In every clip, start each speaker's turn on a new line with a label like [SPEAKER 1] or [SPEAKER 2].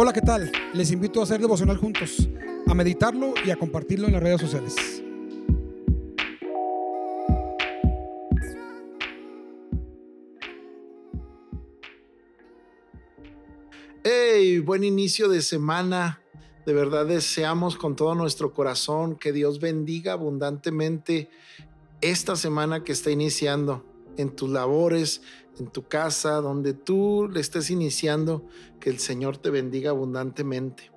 [SPEAKER 1] Hola, ¿qué tal? Les invito a hacer devocional juntos, a meditarlo y a compartirlo en las redes sociales.
[SPEAKER 2] Hey, buen inicio de semana. De verdad deseamos con todo nuestro corazón que Dios bendiga abundantemente esta semana que está iniciando en tus labores, en tu casa, donde tú le estés iniciando, que el Señor te bendiga abundantemente.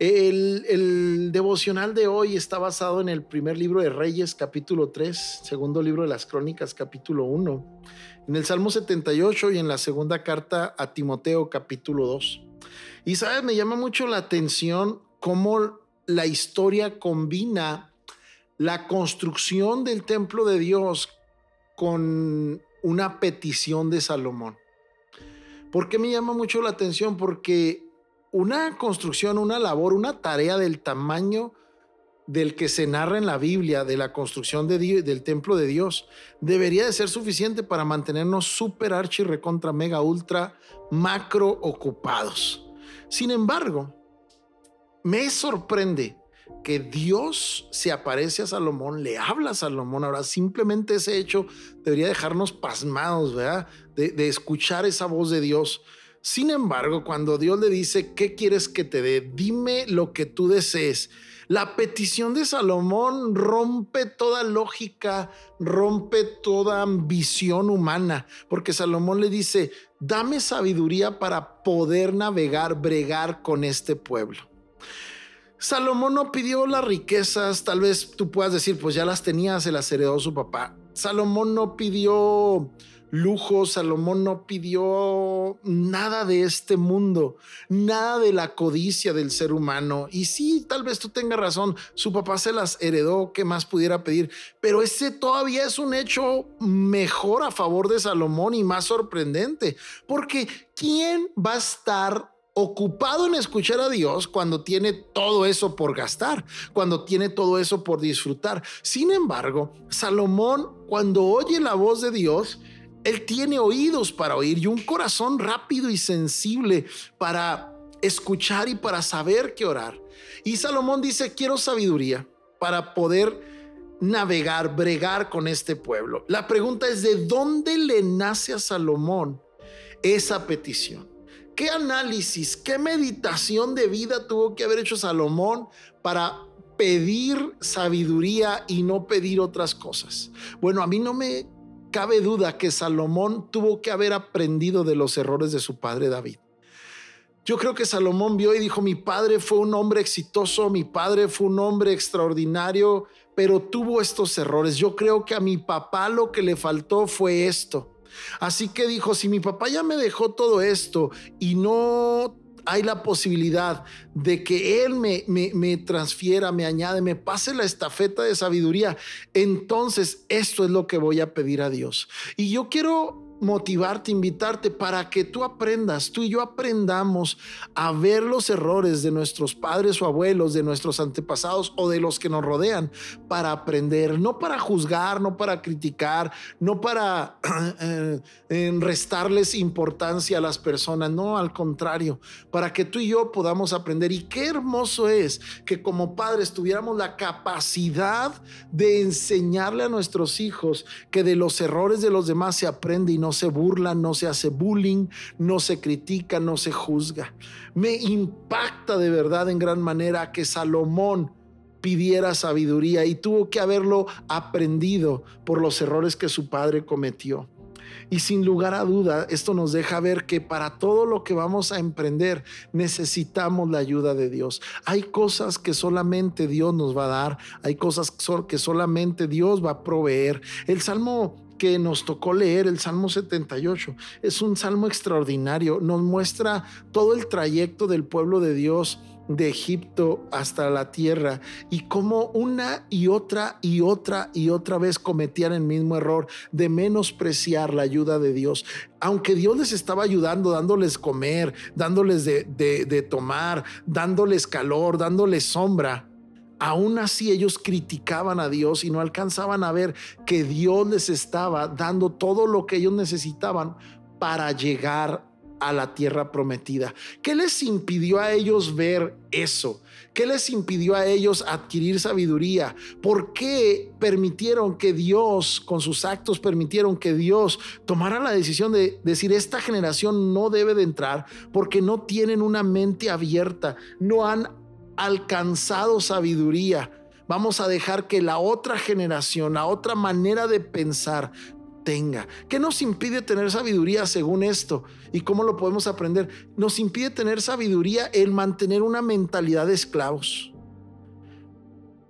[SPEAKER 2] El, devocional de hoy está basado en el primer libro de Reyes, capítulo 3, segundo libro de las Crónicas, capítulo 1, en el Salmo 78 y en la segunda carta a Timoteo, capítulo 2. Y sabes, me llama mucho la atención cómo la historia combina la construcción del templo de Dios con una petición de Salomón. ¿Por qué me llama mucho la atención? Porque una construcción, una labor, una tarea del tamaño del que se narra en la Biblia, de la construcción de del templo de Dios, debería de ser suficiente para mantenernos super archi recontra mega ultra macro ocupados. Sin embargo, me sorprende que Dios se aparece a Salomón, le habla a Salomón. Ahora, simplemente ese hecho debería dejarnos pasmados, ¿verdad? De, de, escuchar esa voz de Dios. Sin embargo, cuando Dios le dice, ¿qué quieres que te dé? Dime lo que tú desees. La petición de Salomón rompe toda lógica, rompe toda ambición humana, porque Salomón le dice, dame sabiduría para poder navegar, bregar con este pueblo. Salomón no pidió las riquezas, tal vez tú puedas decir, pues ya las tenía, se las heredó su papá. Salomón no pidió lujo, Salomón no pidió nada de este mundo, nada de la codicia del ser humano. Y sí, tal vez tú tengas razón, su papá se las heredó, ¿qué más pudiera pedir? Pero ese todavía es un hecho mejor a favor de Salomón y más sorprendente, porque ¿quién va a estar ocupado en escuchar a Dios cuando tiene todo eso por gastar, cuando tiene todo eso por disfrutar. Sin embargo, Salomón, cuando oye la voz de Dios, él tiene oídos para oír y un corazón rápido y sensible para escuchar y para saber qué orar. Y Salomón dice, quiero sabiduría para poder navegar, bregar con este pueblo. La pregunta es, ¿de dónde le nace a Salomón esa petición? ¿Qué análisis, qué meditación de vida tuvo que haber hecho Salomón para pedir sabiduría y no pedir otras cosas? Bueno, a mí no me cabe duda que Salomón tuvo que haber aprendido de los errores de su padre David. Yo creo que Salomón vio y dijo, mi padre fue un hombre exitoso, mi padre fue un hombre extraordinario, pero tuvo estos errores. Yo creo que a mi papá lo que le faltó fue esto. Así que dijo, si mi papá ya me dejó todo esto y no hay la posibilidad de que Él me, me, me, transfiera, me añade, me pase la estafeta de sabiduría, entonces esto es lo que voy a pedir a Dios. Y yo quiero motivarte, invitarte para que tú aprendas, tú y yo aprendamos a ver los errores de nuestros padres o abuelos, de nuestros antepasados o de los que nos rodean, para aprender, no para juzgar, no para criticar, no para eh, restarles importancia a las personas, no, al contrario, para que tú y yo podamos aprender. Y qué hermoso es que como padres tuviéramos la capacidad de enseñarle a nuestros hijos que de los errores de los demás se aprende y no se burla, no se hace bullying, no se critica, no se juzga. Me impacta de verdad en gran manera que Salomón pidiera sabiduría y tuvo que haberlo aprendido por los errores que su padre cometió. Y sin lugar a duda, esto nos deja ver que para todo lo que vamos a emprender necesitamos la ayuda de Dios. Hay cosas que solamente Dios nos va a dar, hay cosas que solamente Dios va a proveer. El Salmo que nos tocó leer, el Salmo 78. Es un salmo extraordinario, nos muestra todo el trayecto del pueblo de Dios de Egipto hasta la tierra y cómo una y otra y otra y otra vez cometían el mismo error de menospreciar la ayuda de Dios. Aunque Dios les estaba ayudando, dándoles comer, dándoles de, de tomar, dándoles calor, dándoles sombra, aún así ellos criticaban a Dios y no alcanzaban a ver que Dios les estaba dando todo lo que ellos necesitaban para llegar a la tierra prometida. ¿Qué les impidió a ellos ver eso? ¿Qué les impidió a ellos adquirir sabiduría? ¿Por qué permitieron que Dios, con sus actos, permitieron que Dios tomara la decisión de decir, esta generación no debe de entrar porque no tienen una mente abierta, no han alcanzado sabiduría? Vamos a dejar que la otra generación, la otra manera de pensar, tenga. ¿Qué nos impide tener sabiduría según esto? ¿Y cómo lo podemos aprender? Nos impide tener sabiduría el mantener una mentalidad de esclavos.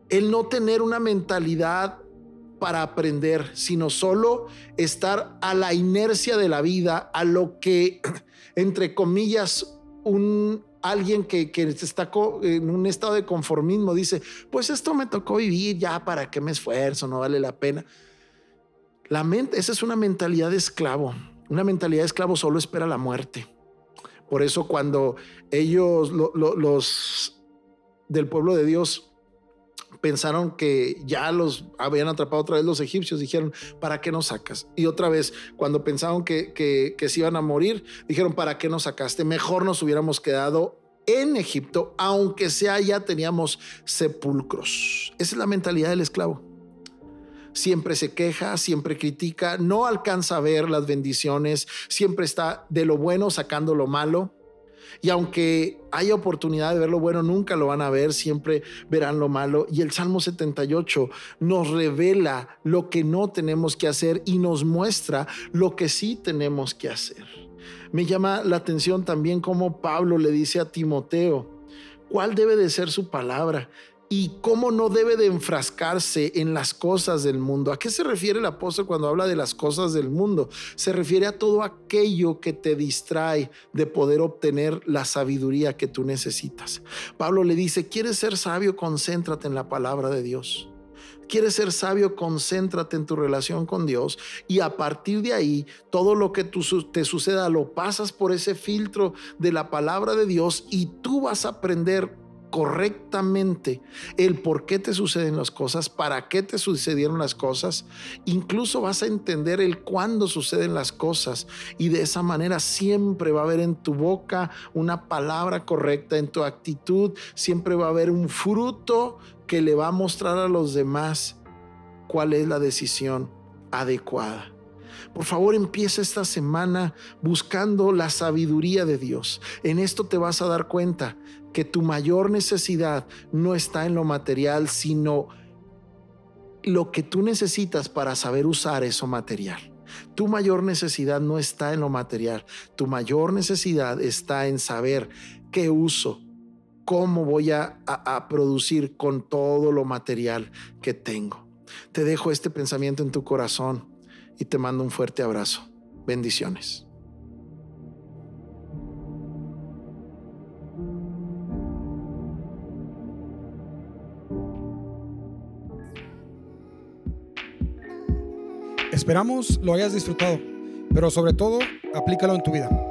[SPEAKER 2] El no tener una mentalidad para aprender, sino solo estar a la inercia de la vida, a lo que, entre comillas, un alguien que, que está en un estado de conformismo dice, pues esto me tocó vivir, ya para qué me esfuerzo, no vale la pena. La mente, esa es una mentalidad de esclavo. Una mentalidad de esclavo solo espera la muerte. Por eso cuando ellos, los del pueblo de Dios, pensaron que ya los habían atrapado otra vez los egipcios, dijeron, ¿para qué nos sacas? Y otra vez, cuando pensaron que, que, se iban a morir, dijeron, ¿para qué nos sacaste? Mejor nos hubiéramos quedado en Egipto, aunque sea ya teníamos sepulcros. Esa es la mentalidad del esclavo siempre se queja, siempre critica, no alcanza a ver las bendiciones, siempre está de lo bueno sacando lo malo. Y aunque haya oportunidad de ver lo bueno, nunca lo van a ver, siempre verán lo malo. Y el Salmo 78 nos revela lo que no tenemos que hacer y nos muestra lo que sí tenemos que hacer. Me llama la atención también cómo Pablo le dice a Timoteo, ¿cuál debe de ser su palabra? Y cómo no debe de enfrascarse en las cosas del mundo. ¿A qué se refiere el apóstol cuando habla de las cosas del mundo? Se refiere a todo aquello que te distrae de poder obtener la sabiduría que tú necesitas. Pablo le dice, ¿quieres ser sabio? Concéntrate en la palabra de Dios. ¿Quieres ser sabio? Concéntrate en tu relación con Dios y a partir de ahí todo lo que te suceda lo pasas por ese filtro de la palabra de Dios y tú vas a aprender correctamente el por qué te suceden las cosas, para qué te sucedieron las cosas. Incluso vas a entender el cuándo suceden las cosas y de esa manera siempre va a haber en tu boca una palabra correcta, en tu actitud siempre va a haber un fruto que le va a mostrar a los demás cuál es la decisión adecuada. Por favor, empieza esta semana buscando la sabiduría de Dios. En esto te vas a dar cuenta que tu mayor necesidad no está en lo material, sino lo que tú necesitas para saber usar eso material. Tu mayor necesidad no está en lo material, tu mayor necesidad está en saber qué uso, cómo voy a, a, producir con todo lo material que tengo. Te dejo este pensamiento en tu corazón y te mando un fuerte abrazo. Bendiciones.
[SPEAKER 1] Esperamos lo hayas disfrutado, pero sobre todo, aplícalo en tu vida.